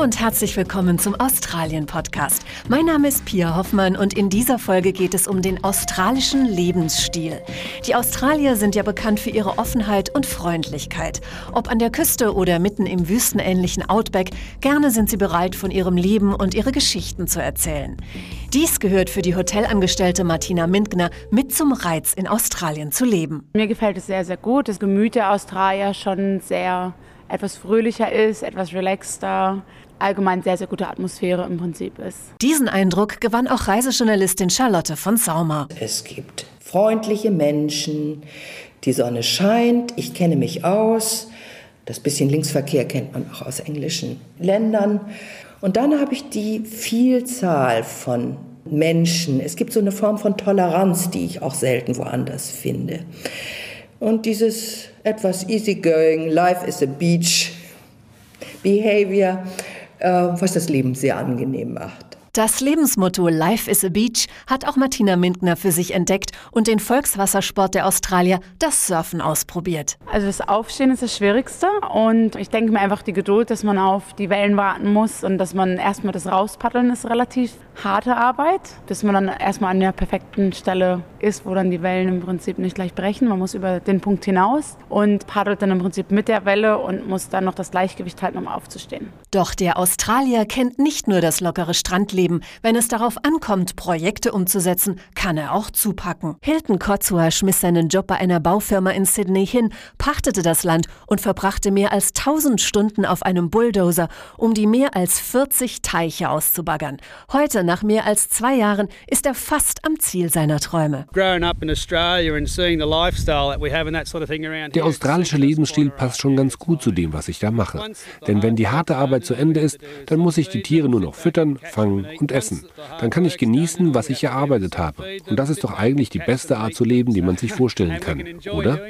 Und herzlich willkommen zum Australien-Podcast. Mein Name ist Pia Hoffmann und in dieser Folge geht es um den australischen Lebensstil. Die Australier sind ja bekannt für ihre Offenheit und Freundlichkeit. Ob an der Küste oder mitten im wüstenähnlichen Outback, gerne sind sie bereit, von ihrem Leben und ihre Geschichten zu erzählen. Dies gehört für die Hotelangestellte Martina Mintgner mit zum Reiz, in Australien zu leben. Mir gefällt es sehr, sehr gut. Das Gemüt der Australier schon sehr etwas fröhlicher ist, etwas relaxter, allgemein sehr, sehr gute Atmosphäre im Prinzip ist. Diesen Eindruck gewann auch Reisejournalistin Charlotte von Saumer. Es gibt freundliche Menschen, die Sonne scheint, ich kenne mich aus. Das bisschen Linksverkehr kennt man auch aus englischen Ländern. Und dann habe ich die Vielzahl von Menschen. Es gibt so eine Form von Toleranz, die ich auch selten woanders finde. Und dieses etwas easygoing, life is a beach behavior, äh, was das Leben sehr angenehm macht. Das Lebensmotto Life is a Beach hat auch Martina Mintner für sich entdeckt und den Volkswassersport der Australier, das Surfen, ausprobiert. Also das Aufstehen ist das Schwierigste und ich denke mir einfach die Geduld, dass man auf die Wellen warten muss und dass man erstmal das Rauspaddeln ist relativ harte Arbeit, bis man dann erstmal an der perfekten Stelle ist, wo dann die Wellen im Prinzip nicht gleich brechen. Man muss über den Punkt hinaus und paddelt dann im Prinzip mit der Welle und muss dann noch das Gleichgewicht halten, um aufzustehen. Doch der Australier kennt nicht nur das lockere Strandleben. Wenn es darauf ankommt, Projekte umzusetzen, kann er auch zupacken. Hilton Kotzua schmiss seinen Job bei einer Baufirma in Sydney hin, pachtete das Land und verbrachte mehr als 1000 Stunden auf einem Bulldozer, um die mehr als 40 Teiche auszubaggern. Heute, nach mehr als zwei Jahren, ist er fast am Ziel seiner Träume. Der australische Lebensstil passt schon ganz gut zu dem, was ich da mache. Denn wenn die harte Arbeit zu Ende ist, dann muss ich die Tiere nur noch füttern, fangen und essen. Dann kann ich genießen, was ich erarbeitet habe. Und das ist doch eigentlich die beste Art zu leben, die man sich vorstellen kann, oder?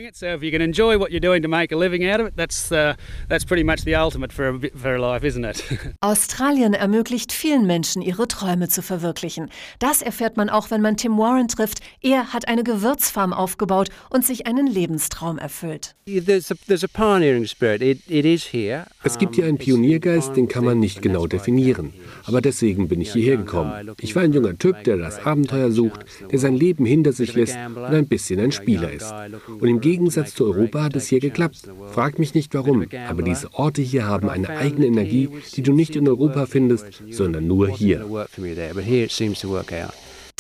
Australien ermöglicht vielen Menschen, ihre Träume zu verwirklichen. Das erfährt man auch, wenn man Tim Warren trifft. Er hat eine Gewürzfarm aufgebaut und sich einen Lebenstraum erfüllt. Es gibt hier einen Pioniergeist, den kann man nicht genau definieren. Aber deswegen bin ich hierher gekommen. Ich war ein junger Typ, der das Abenteuer sucht, der sein Leben hinter sich lässt und ein bisschen ein Spieler ist. Und im Gegensatz zu Europa hat es hier geklappt. Frag mich nicht warum, aber diese Orte hier haben eine eigene Energie, die du nicht in Europa findest, sondern nur hier.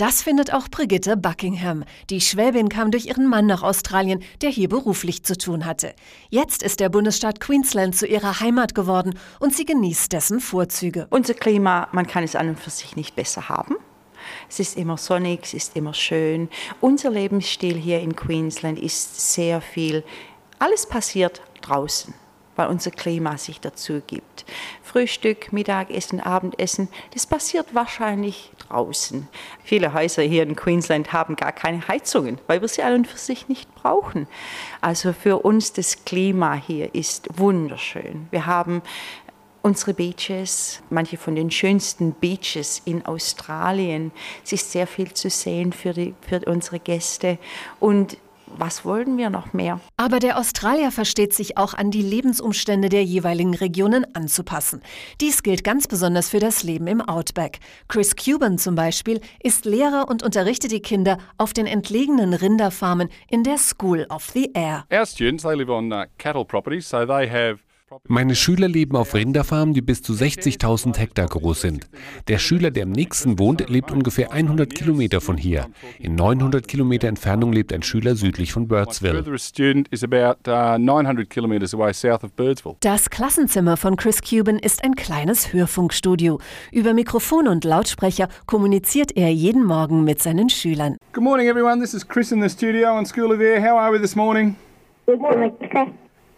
Das findet auch Brigitte Buckingham. Die Schwäbin kam durch ihren Mann nach Australien, der hier beruflich zu tun hatte. Jetzt ist der Bundesstaat Queensland zu ihrer Heimat geworden und sie genießt dessen Vorzüge. Unser Klima, man kann es an und für sich nicht besser haben. Es ist immer sonnig, es ist immer schön. Unser Lebensstil hier in Queensland ist sehr viel, alles passiert draußen weil unser Klima sich dazu gibt. Frühstück, Mittagessen, Abendessen, das passiert wahrscheinlich draußen. Viele Häuser hier in Queensland haben gar keine Heizungen, weil wir sie an und für sich nicht brauchen. Also für uns das Klima hier ist wunderschön. Wir haben unsere Beaches, manche von den schönsten Beaches in Australien. Es ist sehr viel zu sehen für, die, für unsere Gäste und was wollen wir noch mehr? Aber der Australier versteht sich auch an die Lebensumstände der jeweiligen Regionen anzupassen. Dies gilt ganz besonders für das Leben im Outback. Chris Cuban zum Beispiel ist Lehrer und unterrichtet die Kinder auf den entlegenen Rinderfarmen in der School of the Air. Our students, they live on uh, cattle properties, so they have meine Schüler leben auf Rinderfarmen, die bis zu 60.000 Hektar groß sind. Der Schüler, der am nächsten wohnt, lebt ungefähr 100 Kilometer von hier. In 900 Kilometer Entfernung lebt ein Schüler südlich von Birdsville. Uh, das Klassenzimmer von Chris Cuban ist ein kleines Hörfunkstudio. Über Mikrofon und Lautsprecher kommuniziert er jeden Morgen mit seinen Schülern. Good morning everyone, this is Chris in the studio on School of Air. How are we this morning? Good morning.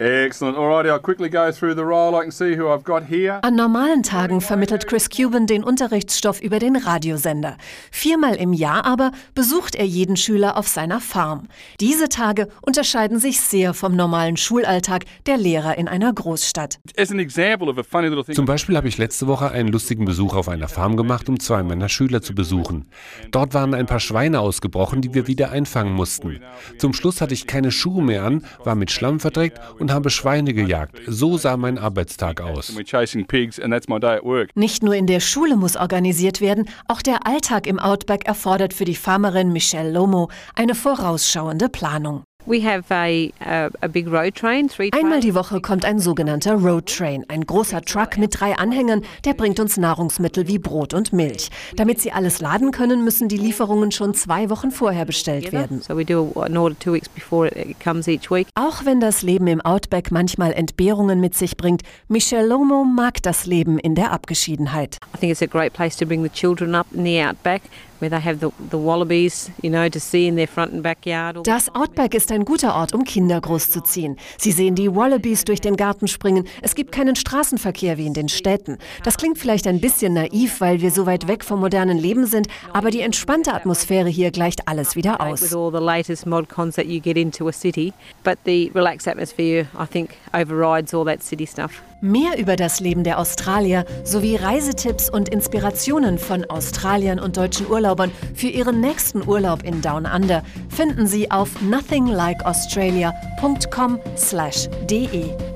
Excellent. Alrighty, I'll quickly go through the role. I can see who I've got here. An normalen Tagen vermittelt Chris Cuban den Unterrichtsstoff über den Radiosender. Viermal im Jahr aber besucht er jeden Schüler auf seiner Farm. Diese Tage unterscheiden sich sehr vom normalen Schulalltag der Lehrer in einer Großstadt. Zum Beispiel habe ich letzte Woche einen lustigen Besuch auf einer Farm gemacht, um zwei meiner Schüler zu besuchen. Dort waren ein paar Schweine ausgebrochen, die wir wieder einfangen mussten. Zum Schluss hatte ich keine Schuhe mehr an, war mit Schlamm verdreckt und habe Schweine gejagt. So sah mein Arbeitstag aus. Nicht nur in der Schule muss organisiert werden, auch der Alltag im Outback erfordert für die Farmerin Michelle Lomo eine vorausschauende Planung. Einmal die Woche kommt ein sogenannter Road Train, ein großer Truck mit drei Anhängern, der bringt uns Nahrungsmittel wie Brot und Milch. Damit sie alles laden können, müssen die Lieferungen schon zwei Wochen vorher bestellt werden. Auch wenn das Leben im Outback manchmal Entbehrungen mit sich bringt, Michelle Lomo mag das Leben in der Abgeschiedenheit. I think it's a great place to bring the children up in the outback. Das Outback ist ein guter Ort, um Kinder großzuziehen. Sie sehen die Wallabies durch den Garten springen. Es gibt keinen Straßenverkehr wie in den Städten. Das klingt vielleicht ein bisschen naiv, weil wir so weit weg vom modernen Leben sind, aber die entspannte Atmosphäre hier gleicht alles wieder aus. Mehr über das Leben der Australier sowie Reisetipps und Inspirationen von Australiern und deutschen Urlaubern für ihren nächsten Urlaub in Down Under finden Sie auf nothinglikeaustralia.com/de.